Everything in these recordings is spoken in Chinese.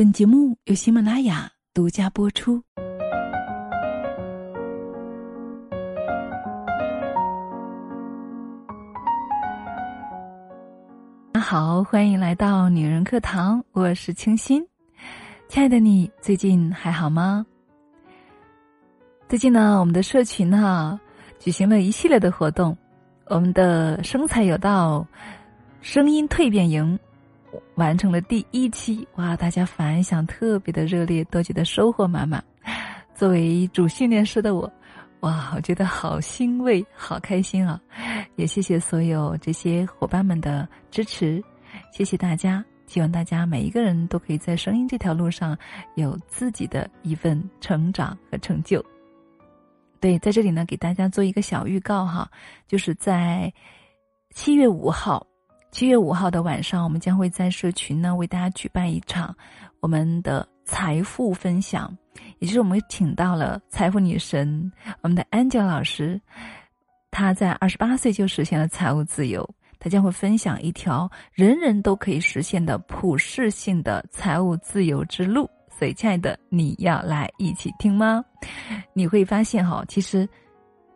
本节目由喜马拉雅独家播出。大家好，欢迎来到女人课堂，我是清新。亲爱的你，最近还好吗？最近呢，我们的社群哈举行了一系列的活动，我们的生财有道声音蜕变营。完成了第一期，哇！大家反响特别的热烈，都觉得收获满满。作为主训练师的我，哇，我觉得好欣慰，好开心啊！也谢谢所有这些伙伴们的支持，谢谢大家。希望大家每一个人都可以在声音这条路上有自己的一份成长和成就。对，在这里呢，给大家做一个小预告哈，就是在七月五号。七月五号的晚上，我们将会在社群呢为大家举办一场我们的财富分享，也就是我们请到了财富女神我们的 Angel 老师，她在二十八岁就实现了财务自由，她将会分享一条人人都可以实现的普世性的财务自由之路。所以，亲爱的，你要来一起听吗？你会发现哈，其实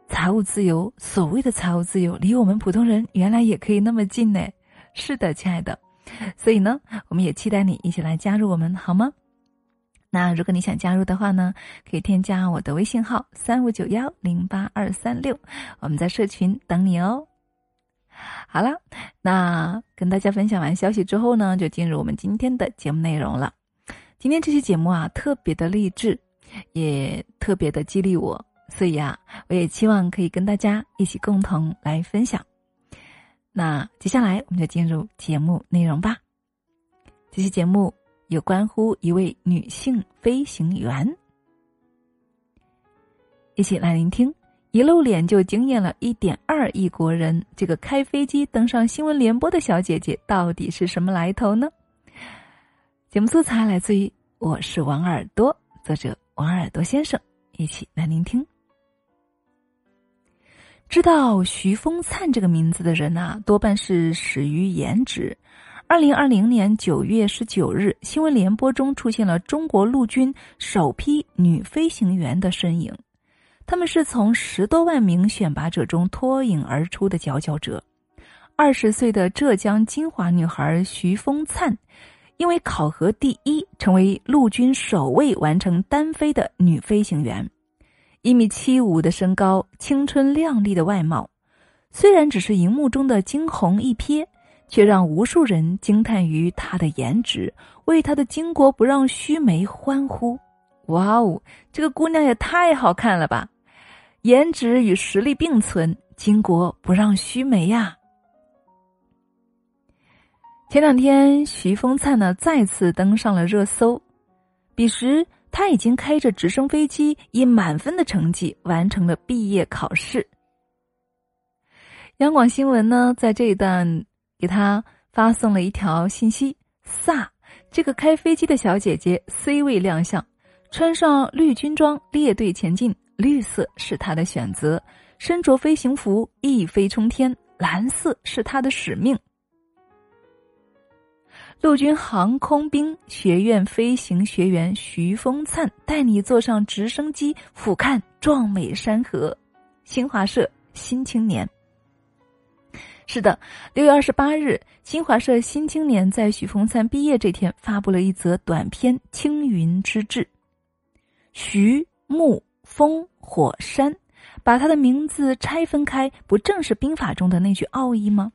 财务自由，所谓的财务自由，离我们普通人原来也可以那么近呢。是的，亲爱的，所以呢，我们也期待你一起来加入我们，好吗？那如果你想加入的话呢，可以添加我的微信号三五九幺零八二三六，我们在社群等你哦。好了，那跟大家分享完消息之后呢，就进入我们今天的节目内容了。今天这期节目啊，特别的励志，也特别的激励我，所以啊，我也期望可以跟大家一起共同来分享。那接下来我们就进入节目内容吧。这期节目有关乎一位女性飞行员，一起来聆听。一露脸就惊艳了一点二亿国人，这个开飞机登上新闻联播的小姐姐到底是什么来头呢？节目素材来自于《我是王耳朵》，作者王耳朵先生，一起来聆听。知道徐风灿这个名字的人呐，多半是始于颜值。二零二零年九月十九日，新闻联播中出现了中国陆军首批女飞行员的身影，他们是从十多万名选拔者中脱颖而出的佼佼者。二十岁的浙江金华女孩徐风灿，因为考核第一，成为陆军首位完成单飞的女飞行员。一米七五的身高，青春靓丽的外貌，虽然只是荧幕中的惊鸿一瞥，却让无数人惊叹于她的颜值，为她的巾帼不让须眉欢呼。哇哦，这个姑娘也太好看了吧！颜值与实力并存，巾帼不让须眉呀。前两天，徐风灿呢再次登上了热搜，彼时。他已经开着直升飞机，以满分的成绩完成了毕业考试。央广新闻呢，在这一段给他发送了一条信息：“飒，这个开飞机的小姐姐 C 位亮相，穿上绿军装列队前进，绿色是她的选择；身着飞行服一飞冲天，蓝色是她的使命。”陆军航空兵学院飞行学员徐峰灿带你坐上直升机，俯瞰壮美山河。新华社新青年。是的，六月二十八日，新华社新青年在徐峰灿毕业这天发布了一则短篇《青云之志》。徐木风火山，把他的名字拆分开，不正是兵法中的那句奥义吗？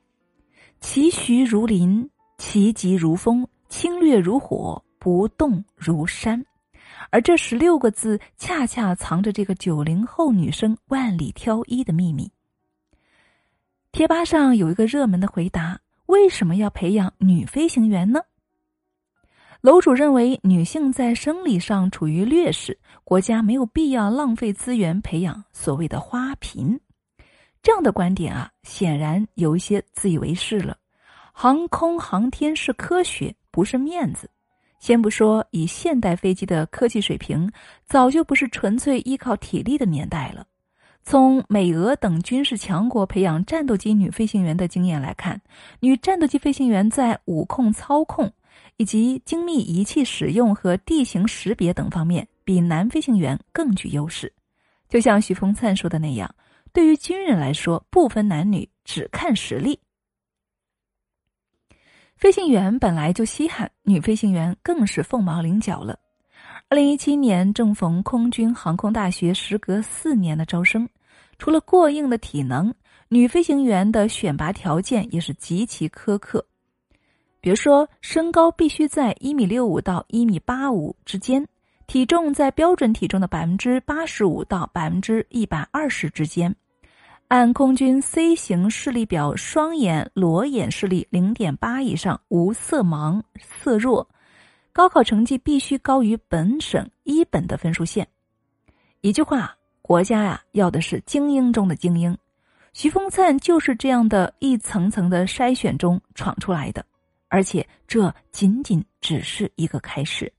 其徐如林。其疾如风，侵略如火，不动如山，而这十六个字恰恰藏着这个九零后女生万里挑一的秘密。贴吧上有一个热门的回答：为什么要培养女飞行员呢？楼主认为女性在生理上处于劣势，国家没有必要浪费资源培养所谓的花瓶。这样的观点啊，显然有一些自以为是了。航空航天是科学，不是面子。先不说以现代飞机的科技水平，早就不是纯粹依靠体力的年代了。从美俄等军事强国培养战斗机女飞行员的经验来看，女战斗机飞行员在武控操控、以及精密仪器使用和地形识别等方面，比男飞行员更具优势。就像许峰灿说的那样，对于军人来说，不分男女，只看实力。飞行员本来就稀罕，女飞行员更是凤毛麟角了。二零一七年正逢空军航空大学时隔四年的招生，除了过硬的体能，女飞行员的选拔条件也是极其苛刻。比如说，身高必须在一米六五到一米八五之间，体重在标准体重的百分之八十五到百分之一百二十之间，按空军 C 型视力表，双眼裸眼视力零点八以上，无色盲、色弱，高考成绩必须高于本省一本的分数线。一句话，国家呀要的是精英中的精英，徐峰灿就是这样的一层层的筛选中闯出来的。而且这仅仅只是一个开始。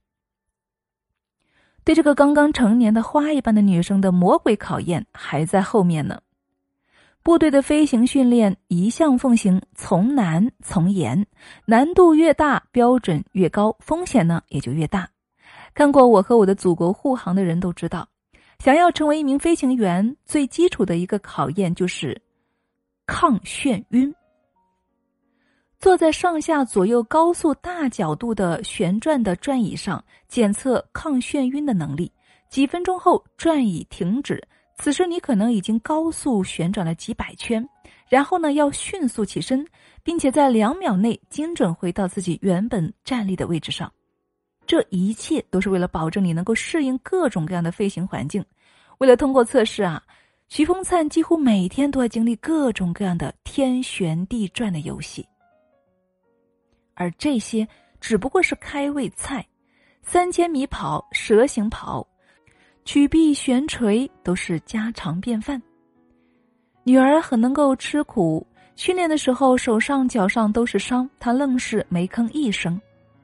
对这个刚刚成年的花一般的女生的魔鬼考验还在后面呢。部队的飞行训练一向奉行从难从严，难度越大，标准越高，风险呢也就越大。看过《我和我的祖国护航》的人都知道，想要成为一名飞行员，最基础的一个考验就是抗眩晕。坐在上下左右高速大角度的旋转的转椅上，检测抗眩晕的能力。几分钟后，转椅停止。此时你可能已经高速旋转了几百圈，然后呢，要迅速起身，并且在两秒内精准回到自己原本站立的位置上。这一切都是为了保证你能够适应各种各样的飞行环境。为了通过测试啊，徐峰灿几乎每天都要经历各种各样的天旋地转的游戏。而这些只不过是开胃菜，三千米跑、蛇形跑、曲臂悬垂都是家常便饭。女儿很能够吃苦，训练的时候手上脚上都是伤，她愣是没吭一声。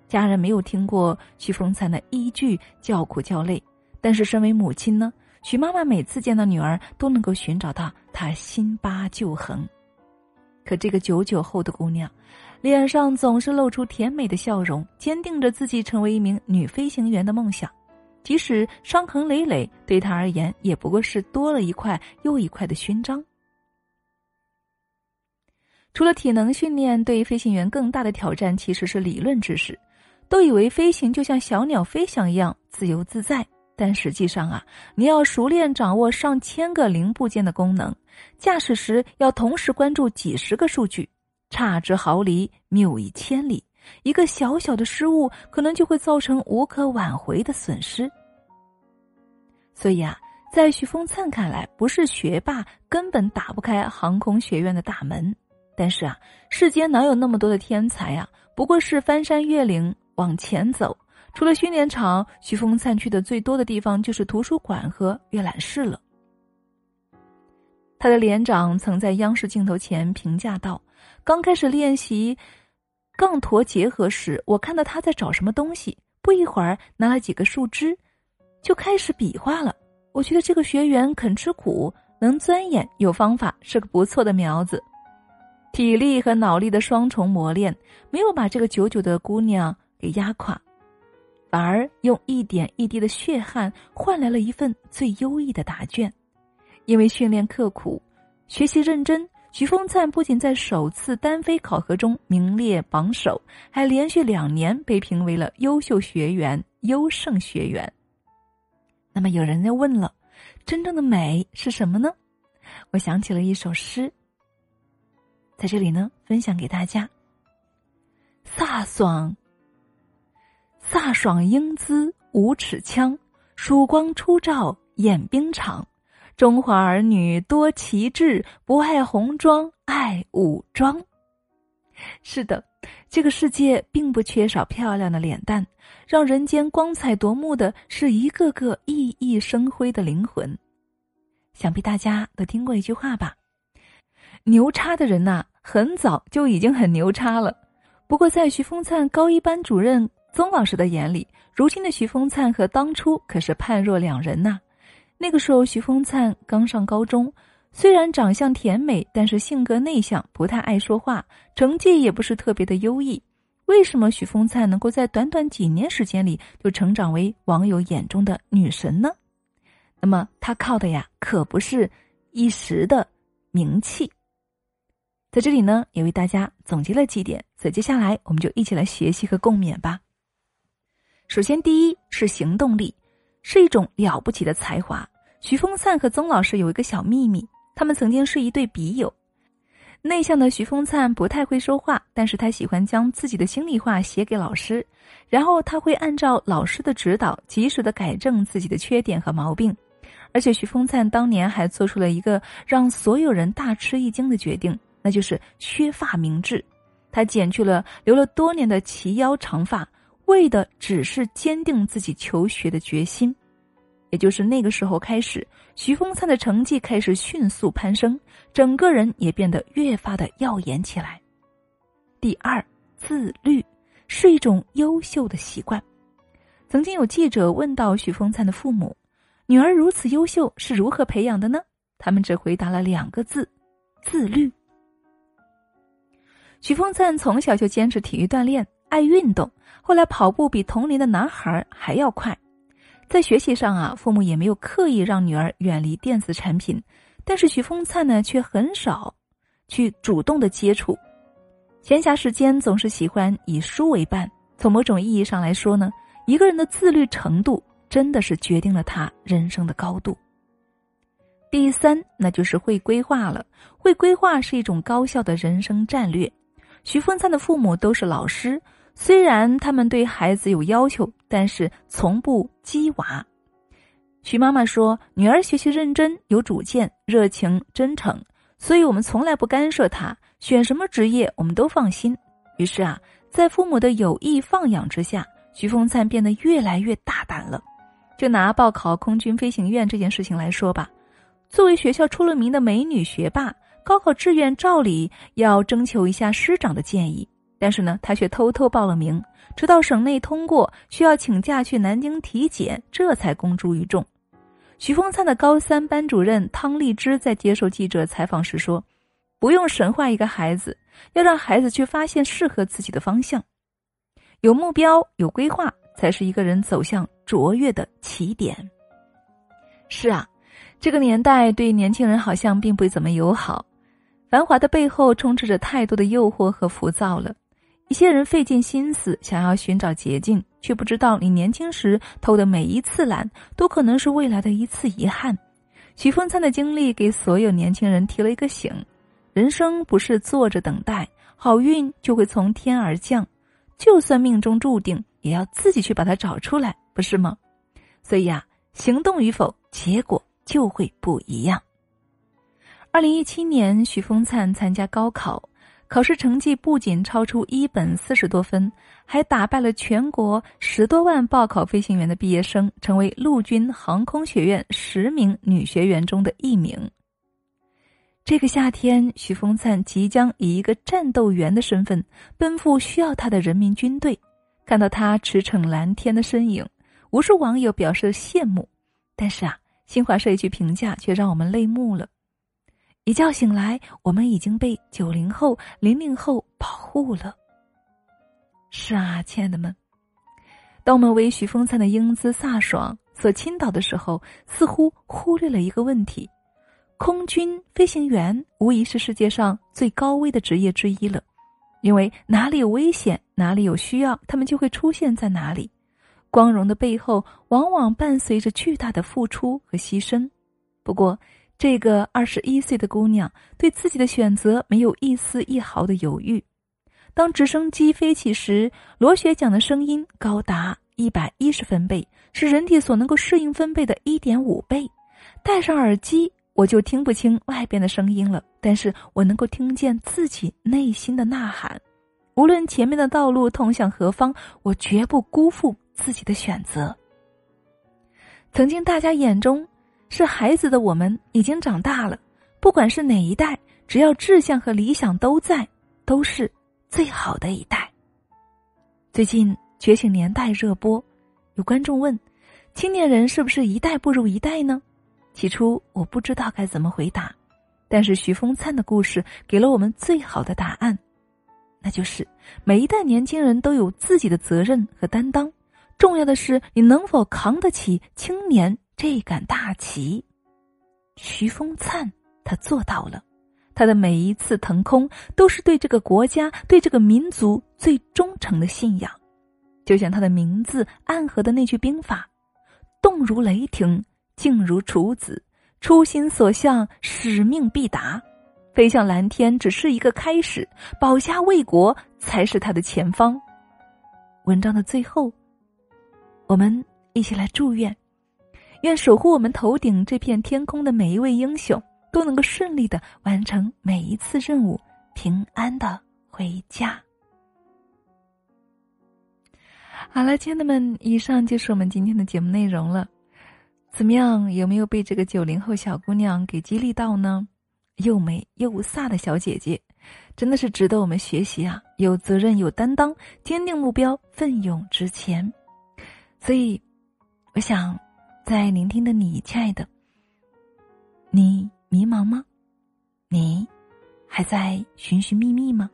家人没有听过徐凤灿的一句叫苦叫累，但是身为母亲呢，徐妈妈每次见到女儿都能够寻找到她辛巴旧痕。可这个九九后的姑娘。脸上总是露出甜美的笑容，坚定着自己成为一名女飞行员的梦想。即使伤痕累累，对他而言也不过是多了一块又一块的勋章。除了体能训练，对飞行员更大的挑战其实是理论知识。都以为飞行就像小鸟飞翔一样自由自在，但实际上啊，你要熟练掌握上千个零部件的功能，驾驶时要同时关注几十个数据。差之毫厘，谬以千里。一个小小的失误，可能就会造成无可挽回的损失。所以啊，在徐峰灿看来，不是学霸根本打不开航空学院的大门。但是啊，世间哪有那么多的天才啊？不过是翻山越岭往前走。除了训练场，徐峰灿去的最多的地方就是图书馆和阅览室了。他的连长曾在央视镜头前评价道。刚开始练习杠驼结合时，我看到他在找什么东西。不一会儿，拿了几个树枝，就开始比划了。我觉得这个学员肯吃苦，能钻研，有方法，是个不错的苗子。体力和脑力的双重磨练，没有把这个九九的姑娘给压垮，反而用一点一滴的血汗换来了一份最优异的答卷。因为训练刻苦，学习认真。徐峰灿不仅在首次单飞考核中名列榜首，还连续两年被评为了优秀学员、优胜学员。那么有人要问了，真正的美是什么呢？我想起了一首诗，在这里呢分享给大家。飒爽，飒爽英姿无尺枪，曙光初照演兵场。中华儿女多奇志，不爱红装爱武装。是的，这个世界并不缺少漂亮的脸蛋，让人间光彩夺目的是一个个熠熠生辉的灵魂。想必大家都听过一句话吧：“牛叉的人呐，很早就已经很牛叉了。”不过，在徐峰灿高一班主任宗老师的眼里，如今的徐峰灿和当初可是判若两人呐。那个时候，徐峰灿刚上高中，虽然长相甜美，但是性格内向，不太爱说话，成绩也不是特别的优异。为什么许风灿能够在短短几年时间里就成长为网友眼中的女神呢？那么他靠的呀，可不是一时的名气。在这里呢，也为大家总结了几点，所以接下来我们就一起来学习和共勉吧。首先，第一是行动力，是一种了不起的才华。徐风灿和曾老师有一个小秘密，他们曾经是一对笔友。内向的徐风灿不太会说话，但是他喜欢将自己的心里话写给老师，然后他会按照老师的指导，及时的改正自己的缺点和毛病。而且徐风灿当年还做出了一个让所有人大吃一惊的决定，那就是削发明志。他剪去了留了多年的齐腰长发，为的只是坚定自己求学的决心。也就是那个时候开始，徐风灿的成绩开始迅速攀升，整个人也变得越发的耀眼起来。第二，自律是一种优秀的习惯。曾经有记者问到徐风灿的父母：“女儿如此优秀，是如何培养的呢？”他们只回答了两个字：“自律。”徐风灿从小就坚持体育锻炼，爱运动，后来跑步比同龄的男孩还要快。在学习上啊，父母也没有刻意让女儿远离电子产品，但是徐风灿呢，却很少去主动的接触。闲暇时间总是喜欢以书为伴。从某种意义上来说呢，一个人的自律程度真的是决定了他人生的高度。第三，那就是会规划了。会规划是一种高效的人生战略。徐风灿的父母都是老师。虽然他们对孩子有要求，但是从不激娃。徐妈妈说：“女儿学习认真、有主见、热情、真诚，所以我们从来不干涉她选什么职业，我们都放心。”于是啊，在父母的有意放养之下，徐凤灿变得越来越大胆了。就拿报考空军飞行员这件事情来说吧，作为学校出了名的美女学霸，高考志愿照理要征求一下师长的建议。但是呢，他却偷偷报了名，直到省内通过，需要请假去南京体检，这才公诸于众。徐风灿的高三班主任汤丽芝在接受记者采访时说：“不用神化一个孩子，要让孩子去发现适合自己的方向。有目标、有规划，才是一个人走向卓越的起点。”是啊，这个年代对年轻人好像并不怎么友好，繁华的背后充斥着太多的诱惑和浮躁了。一些人费尽心思想要寻找捷径，却不知道你年轻时偷的每一次懒，都可能是未来的一次遗憾。许峰灿的经历给所有年轻人提了一个醒：人生不是坐着等待，好运就会从天而降。就算命中注定，也要自己去把它找出来，不是吗？所以呀，行动与否，结果就会不一样。二零一七年，许峰灿参加高考。考试成绩不仅超出一本四十多分，还打败了全国十多万报考飞行员的毕业生，成为陆军航空学院十名女学员中的一名。这个夏天，徐风灿即将以一个战斗员的身份奔赴需要他的人民军队。看到他驰骋蓝天的身影，无数网友表示羡慕。但是啊，新华社一句评价却让我们泪目了。一觉醒来，我们已经被九零后、零零后保护了。是啊，亲爱的们，当我们为许风灿的英姿飒爽所倾倒的时候，似乎忽略了一个问题：空军飞行员无疑是世界上最高危的职业之一了。因为哪里有危险，哪里有需要，他们就会出现在哪里。光荣的背后，往往伴随着巨大的付出和牺牲。不过，这个二十一岁的姑娘对自己的选择没有一丝一毫的犹豫。当直升机飞起时，螺旋桨的声音高达一百一十分贝，是人体所能够适应分贝的一点五倍。戴上耳机，我就听不清外边的声音了，但是我能够听见自己内心的呐喊。无论前面的道路通向何方，我绝不辜负自己的选择。曾经大家眼中。是孩子的我们已经长大了，不管是哪一代，只要志向和理想都在，都是最好的一代。最近《觉醒年代》热播，有观众问：“青年人是不是一代不如一代呢？”起初我不知道该怎么回答，但是徐风灿的故事给了我们最好的答案，那就是每一代年轻人都有自己的责任和担当。重要的是，你能否扛得起青年这杆大旗？徐风灿，他做到了。他的每一次腾空，都是对这个国家、对这个民族最忠诚的信仰。就像他的名字暗合的那句兵法：“动如雷霆，静如处子，初心所向，使命必达。飞向蓝天只是一个开始，保家卫国才是他的前方。”文章的最后。我们一起来祝愿，愿守护我们头顶这片天空的每一位英雄都能够顺利的完成每一次任务，平安的回家。好了，亲爱的们，以上就是我们今天的节目内容了。怎么样？有没有被这个九零后小姑娘给激励到呢？又美又飒的小姐姐，真的是值得我们学习啊！有责任，有担当，坚定目标，奋勇直前。所以，我想，在聆听的你，亲爱的，你迷茫吗？你还在寻寻觅觅吗？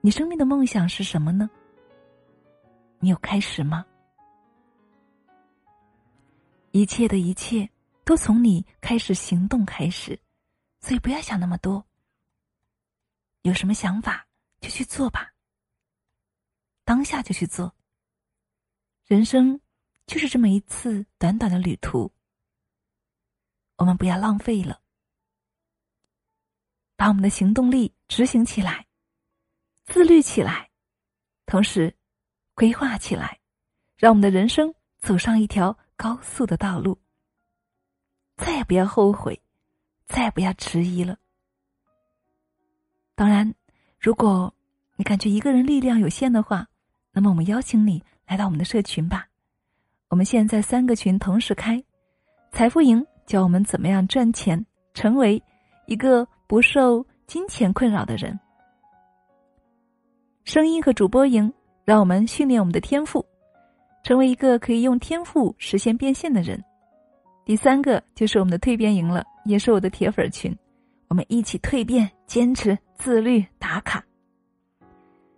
你生命的梦想是什么呢？你有开始吗？一切的一切都从你开始行动开始，所以不要想那么多。有什么想法就去做吧，当下就去做。人生就是这么一次短短的旅途，我们不要浪费了，把我们的行动力执行起来，自律起来，同时规划起来，让我们的人生走上一条高速的道路。再也不要后悔，再也不要迟疑了。当然，如果你感觉一个人力量有限的话，那么我们邀请你。来到我们的社群吧，我们现在三个群同时开，财富营教我们怎么样赚钱，成为一个不受金钱困扰的人。声音和主播营让我们训练我们的天赋，成为一个可以用天赋实现变现的人。第三个就是我们的蜕变营了，也是我的铁粉群，我们一起蜕变，坚持自律打卡，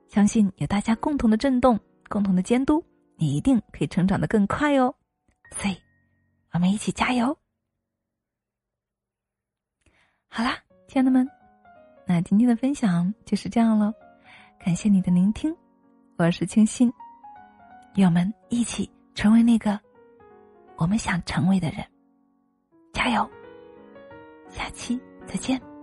相信有大家共同的震动。共同的监督，你一定可以成长的更快哦。所以，我们一起加油。好啦，亲爱的们，那今天的分享就是这样了。感谢你的聆听，我是清新，愿我们一起成为那个我们想成为的人。加油，下期再见。